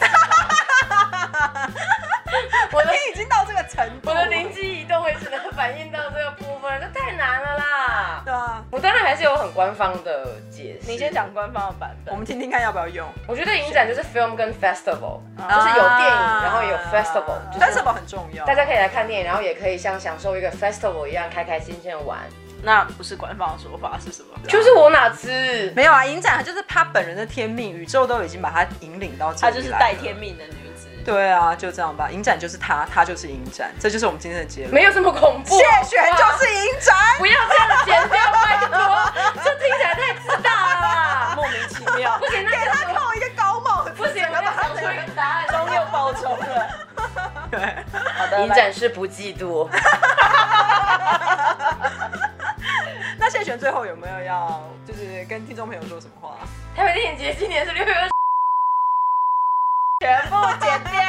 我的已经到这个程度，我的灵机一动，也只能反映到这个部分了，这太难了啦。对啊，我当然还是有很官方的解释。你先讲官方的版本，我们听听看要不要用。我觉得影展就是 film 跟 festival，就是有电影，然后也有 festival。festival 很重要，大家可以来看电影，然后也可以像享受一个 festival 一样开开心心的玩。那不是官方的说法是什么？就是我哪知？没有啊，影展就是他本人的天命，宇宙都已经把他引领到这里来。他就是带天命的女子。对啊，就这样吧。影展就是他，他就是影展，这就是我们今天的结论。没有这么恐怖。谢璇就是影展，不要这样剪掉，拜托，这听起来太自大了，莫名其妙。不行，那给他扣一个高帽，不行，我要想出一个答案，终又报仇了。对，好的，影展是不嫉妒。那谢璇最后有没有要就是跟听众朋友说什么话？台北电影节今年是六月二十，全部剪掉。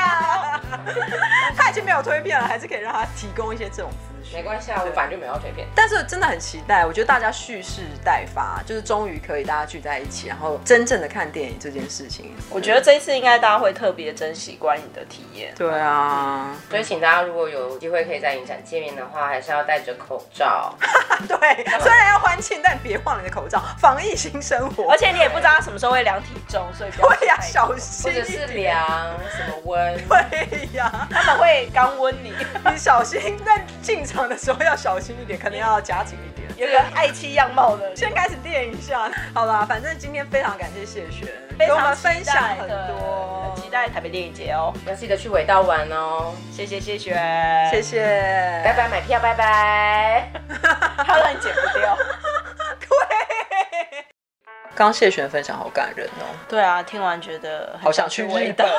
他已经没有推片了，还是可以让他提供一些这种资讯。没关系啊，我反正就没有推片。但是真的很期待，我觉得大家蓄势待发，就是终于可以大家聚在一起，然后真正的看电影这件事情。我觉得这一次应该大家会特别珍惜观影的体验。对啊，所以请大家如果有机会可以在影展见面的话，还是要戴着口罩。对，虽然要欢庆，但别忘了你的口罩，防疫新生活。而且你也不知道他什么时候会量体重，所以不要对呀，小心。或者是量什么温？对呀，他们会刚温你，你小心。但进场的时候要小心一点，可能要夹紧一点。有个爱妻样貌的，先开始练一下。好啦，反正今天非常感谢谢璇，跟我们分享很多，很期待台北电影节哦，要记得去尾道玩哦。谢谢谢谢，谢谢，拜拜买票，拜拜。他让你剪不掉。对。刚谢璇分享好感人哦。对啊，听完觉得好想去日本。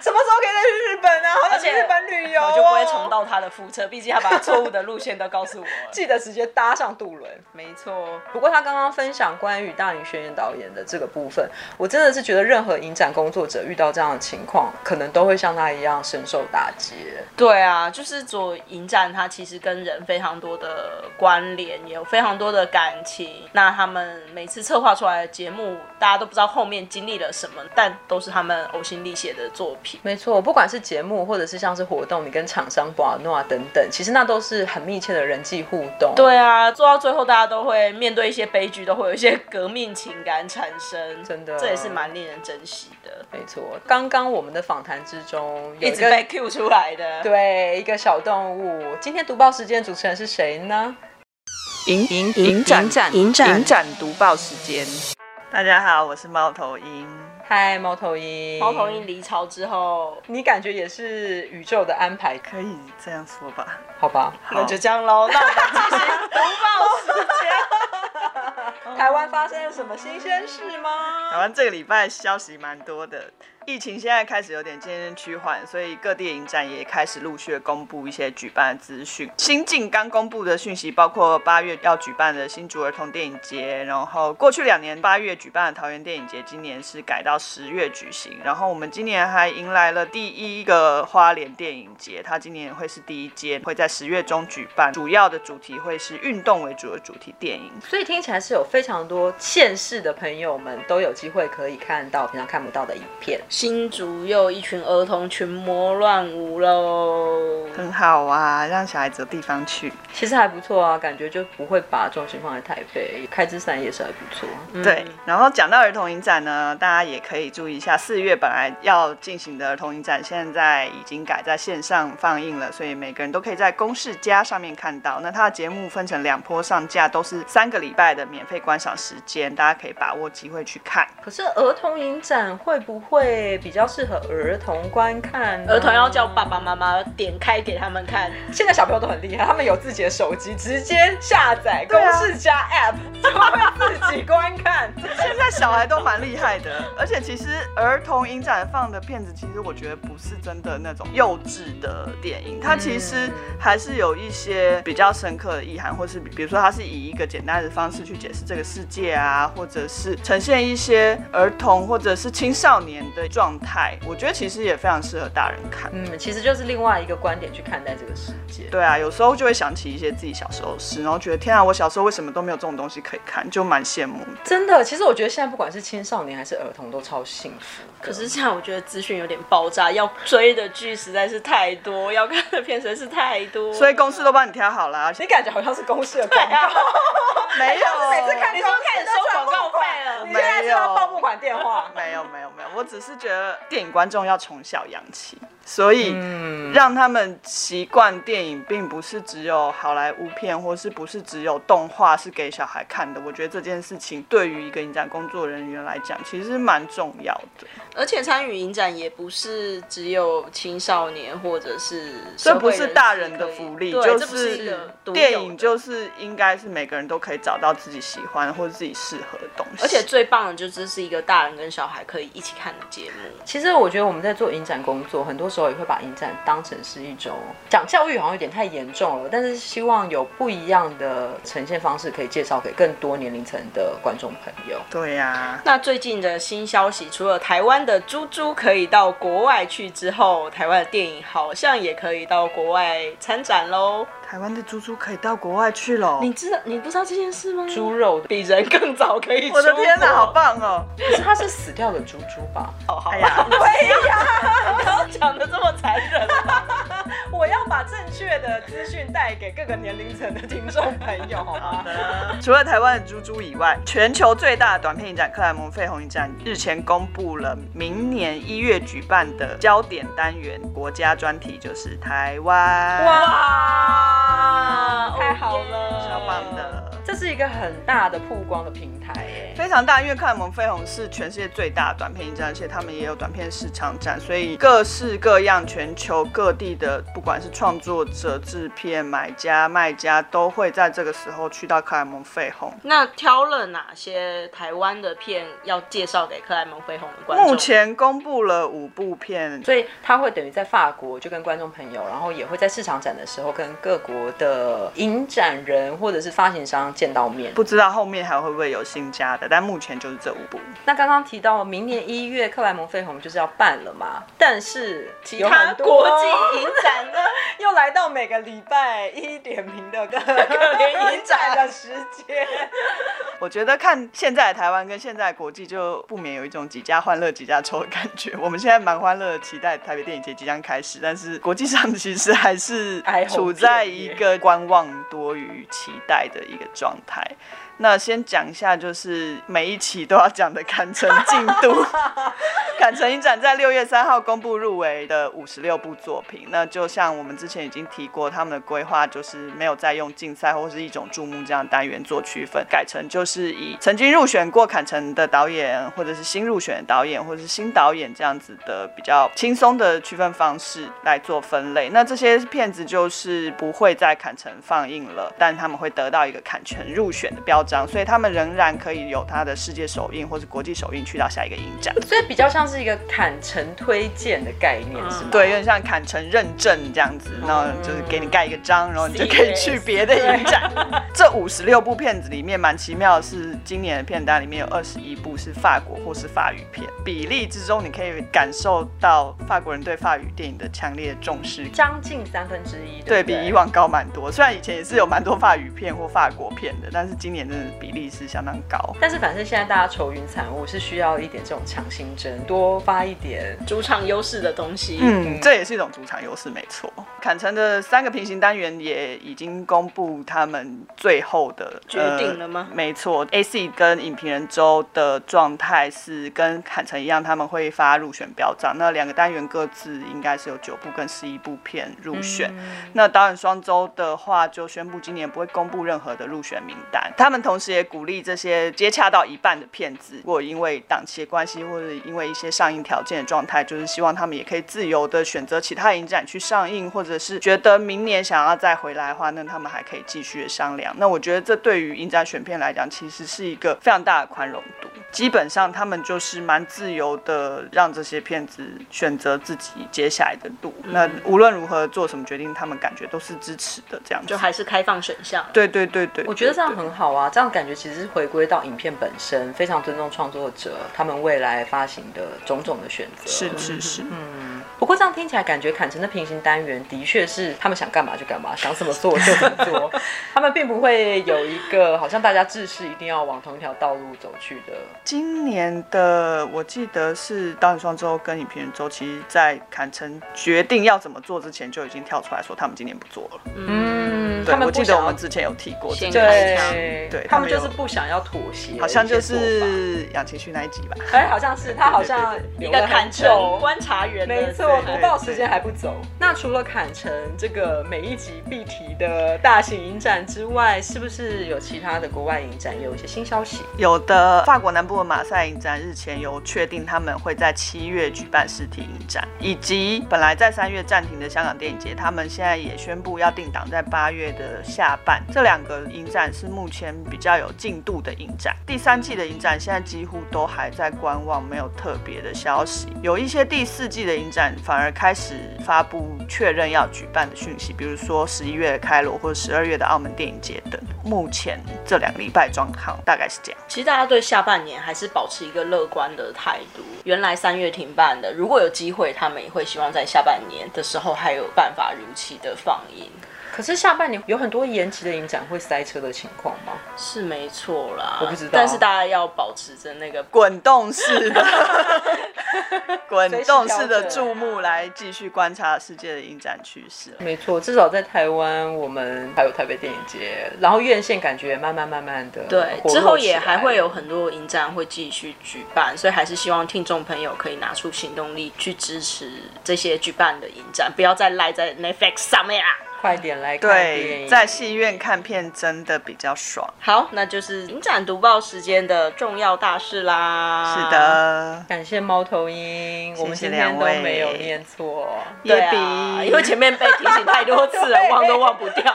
什么时候可以再去日本啊？好想去日本旅游，我就不会重蹈他的覆辙。毕竟他把错误的路线都告诉我了，记得直接搭上渡轮。没错。不过他刚刚分享关于大林宣彦导演的这个部分，我真的是觉得任何影展工作者遇到这样的情况，可能都会像他一样深受打击。对啊，就是做影展，它其实跟人非常多的关联，也有非常多的感情。那他们每次策划出来的节目，大家都不知道后面经历了什么，但都是他们呕心沥血的作品。没错，不管是节目或者是像是活动，你跟厂商、博诺啊等等，其实那都是很密切的人际互动。对啊，做到最后，大家都会面对一些悲剧，都会有一些革命情感产生。真的，这也是蛮令人珍惜的。没错，刚刚我们的访谈之中有一，一直被 Q 出来的，对，一个小动物。今天读报时间主持人是谁呢？影影影展影展影展影展读报时间。大家好，我是猫头鹰。嗨，猫头鹰。猫头鹰离巢之后，你感觉也是宇宙的安排？可以这样说吧？好吧，那就这样喽。那我们继续读报时间。台湾发生了什么新鲜事吗？台湾这个礼拜消息蛮多的。疫情现在开始有点渐渐趋缓，所以各地影展也开始陆续公布一些举办资讯。新近刚公布的讯息包括八月要举办的新竹儿童电影节，然后过去两年八月举办的桃园电影节，今年是改到十月举行。然后我们今年还迎来了第一个花莲电影节，它今年会是第一届，会在十月中举办，主要的主题会是运动为主的主题电影。所以听起来是有非常多县市的朋友们都有机会可以看到平常看不到的影片。新竹又一群儿童群魔乱舞喽，很好啊，让小孩子有地方去，其实还不错啊，感觉就不会把重心放在台北，开枝散叶是还不错。嗯、对，然后讲到儿童影展呢，大家也可以注意一下，四月本来要进行的儿童影展，现在已经改在线上放映了，所以每个人都可以在公视+上面看到。那它的节目分成两波上架，都是三个礼拜的免费观赏时间，大家可以把握机会去看。可是儿童影展会不会比较？适合儿童观看，儿童要叫爸爸妈妈点开给他们看。现在小朋友都很厉害，他们有自己的手机，直接下载公式加 App，就会自己观看。现在小孩都蛮厉害的，而且其实儿童影展放的片子，其实我觉得不是真的那种幼稚的电影，它其实还是有一些比较深刻的意涵，或是比如说它是以一个简单的方式去解释这个世界啊，或者是呈现一些儿童或者是青少年的状态。我觉得其实也非常适合大人看，嗯，其实就是另外一个观点去看待这个世界。对啊，有时候就会想起一些自己小时候的事，然后觉得天啊，我小时候为什么都没有这种东西可以看，就蛮羡羡慕。真的，其实我觉得现在不管是青少年还是儿童都超幸福。可是现在，我觉得资讯有点爆炸，要追的剧实在是太多，要看的片实在是太多，所以公司都帮你挑好了。你感觉好像是公司的广告，没有，每次看你都开始收广告费了，你现在是要报募款电话？没有，没有，没有，我只是觉得电影观众要从小养起。所以，让他们习惯电影，并不是只有好莱坞片，或是不是只有动画是给小孩看的。我觉得这件事情对于一个影展工作人员来讲，其实蛮重要的。而且参与影展也不是只有青少年，或者是这不是大人的福利，就是电影就是应该是每个人都可以找到自己喜欢或者自己适合的东西。而且最棒的就是这是一个大人跟小孩可以一起看的节目。其实我觉得我们在做影展工作，很多时候也会把影展当成是一种讲教育，好像有点太严重了。但是希望有不一样的呈现方式，可以介绍给更多年龄层的观众朋友。对呀、啊。那最近的新消息，除了台湾的猪猪可以到国外去之后，台湾的电影好像也可以到国外参展喽。台湾的猪猪可以到国外去了，你知道你不知道这件事吗？猪肉比人更早可以。我的天哪，好棒哦！可是它是死掉的猪猪吧？好好，哎呀，对呀，不要讲的这么残忍。我要把正确的资讯带给各个年龄层的听众朋友，好吗？好。除了台湾的猪猪以外，全球最大的短片影展克莱蒙费红影展日前公布了明年一月举办的焦点单元国家专题，就是台湾。哇！啊，太好了，超棒的！这是一个很大的曝光的平台，哎，非常大，因为克莱蒙费鸿是全世界最大的短片影展，而且他们也有短片市场展，所以各式各样、全球各地的，不管是创作者、制片、买家、卖家，都会在这个时候去到克莱蒙费鸿。那挑了哪些台湾的片要介绍给克莱蒙费鸿的观众？目前公布了五部片，所以他会等于在法国就跟观众朋友，然后也会在市场展的时候跟各国的影展人或者是发行商。见到面，不知道后面还会不会有新加的，但目前就是这五部。那刚刚提到明年一月克莱蒙费鸿就是要办了嘛，但是其他国际影展呢，又来到每个礼拜一点名的 各个影展的时间。我觉得看现在的台湾跟现在的国际，就不免有一种几家欢乐几家愁的感觉。我们现在蛮欢乐的，期待台北电影节即将开始，但是国际上其实还是处在一个观望多于期待的一个状态。那先讲一下，就是每一期都要讲的坎城进度。坎城影展在六月三号公布入围的五十六部作品。那就像我们之前已经提过，他们的规划就是没有再用竞赛或是一种注目这样单元做区分，改成就是以曾经入选过坎城的导演，或者是新入选的导演，或者是新导演这样子的比较轻松的区分方式来做分类。那这些片子就是不会在坎城放映了，但他们会得到一个坎城入选的标章，所以他们仍然可以有他的世界首映或是国际首映去到下一个影展。所以比较像。是一个坎城推荐的概念，是吗？对，有点像坎城认证这样子，然后就是给你盖一个章，然后你就可以去别的影展。这五十六部片子里面，蛮奇妙的是，今年的片单里面有二十一部是法国或是法语片，比例之中你可以感受到法国人对法语电影的强烈的重视，将近三分之一，对，比以往高蛮多。虽然以前也是有蛮多法语片或法国片的，但是今年的比例是相当高。但是反正现在大家愁云惨雾，是需要一点这种强心针。多发一点主场优势的东西，嗯，这也是一种主场优势，没错。坎城的三个平行单元也已经公布他们最后的决定了吗？呃、没错，AC 跟影评人周的状态是跟坎城一样，他们会发入选标章。那两个单元各自应该是有九部跟十一部片入选。嗯、那导演双周的话，就宣布今年不会公布任何的入选名单。他们同时也鼓励这些接洽到一半的骗子，如果因为档期关系或者因为一些上映条件的状态，就是希望他们也可以自由的选择其他影展去上映，或者是觉得明年想要再回来的话，那他们还可以继续的商量。那我觉得这对于影展选片来讲，其实是一个非常大的宽容度。基本上他们就是蛮自由的，让这些骗子选择自己接下来的路。嗯、那无论如何做什么决定，他们感觉都是支持的，这样子就还是开放选项。对对对对，我觉得这样很好啊，这样感觉其实是回归到影片本身，非常尊重创作者他们未来发行的种种的选择。是是是，嗯。不过这样听起来，感觉坎城的平行单元的确是他们想干嘛就干嘛，想怎么做就怎么做。他们并不会有一个好像大家志士一定要往同一条道路走去的。今年的我记得是导演双周跟影评人周，其实在坎城决定要怎么做之前，就已经跳出来说他们今年不做了。嗯，对，我记得我们之前有提过这件事。对，对他们就是不想要妥协，好像就是杨奇旭那一集吧？哎，好像是他好像一个坎城观察员，没错，不报时间还不走。那除了砍城这个每一集必提的大型影展之外，是不是有其他的国外影展也有一些新消息？有的，法国南部的马赛影展日前有确定他们会在七月举办实体影展，以及本来在三月暂停的香港电影节，他们现在也宣布要定档在八月的下半。这两个影展是目前比较有进度的影展。第三季的影展现在几乎都还在观望，没有特别的消息。有一些第四季的影展反而开始发布确认要举办的讯息，比如说十一月的开罗或者十二月的澳门电影节等。目前这两个礼拜状况大概是这样。其实大家对下半年还是保持一个乐观的态度。原来三月停办的，如果有机会，他们也会希望在下半年的时候还有办法如期的放映。可是下半年有很多延期的影展会塞车的情况吗？是没错啦，我不知道。但是大家要保持着那个滚动式的、滚动式的注目来继续观察世界的影展趋势。没错，至少在台湾，我们还有台北电影节，然后院线感觉慢慢慢慢的对，之后也还会有很多影展会继续举办，所以还是希望听众朋友可以拿出行动力去支持这些举办的影展，不要再赖在 Netflix 上面啦。快点来看对，在戏院看片真的比较爽。好，那就是影展读报时间的重要大事啦。是的，感谢猫头鹰，我们今天都没有念错。对啊，因为前面被提醒太多次了，忘都忘不掉。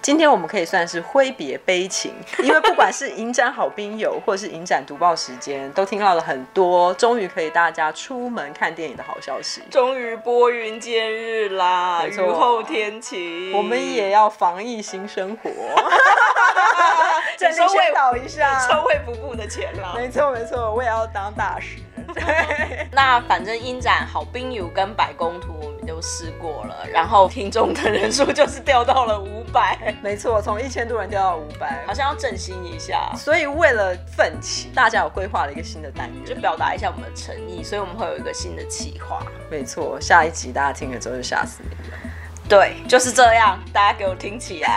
今天我们可以算是挥别悲情，因为不管是影展好兵友，或者是影展读报时间，都听到了很多终于可以大家出门看电影的好消息。终于拨云见日啦，雨后天晴，我们也要防疫新生活。先宣导一下，抽卫福部的钱啦。没错没错，我也要当大使。对，那反正影展好兵友跟百工图都试过了，然后听众的人数就是掉到了五百。没错，从一千多人掉到五百，好像要振兴一下。所以为了奋起，大家有规划了一个新的单元，就表达一下我们的诚意。所以我们会有一个新的企划。没错，下一集大家听了之后就吓死你了。对，就是这样，大家给我听起来。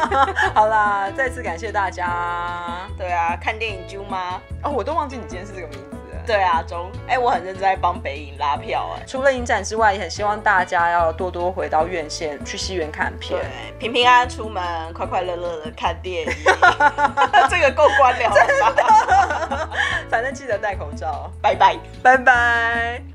好啦，再次感谢大家。对啊，看电影揪吗？哦，我都忘记你今天是这个名字。对啊，中，哎，我很认真在帮北影拉票哎。除了影展之外，也很希望大家要多多回到院线，去戏院看片，对，平平安安出门，快快乐乐的看电影。这个够官僚了吧？反正记得戴口罩。拜拜，拜拜。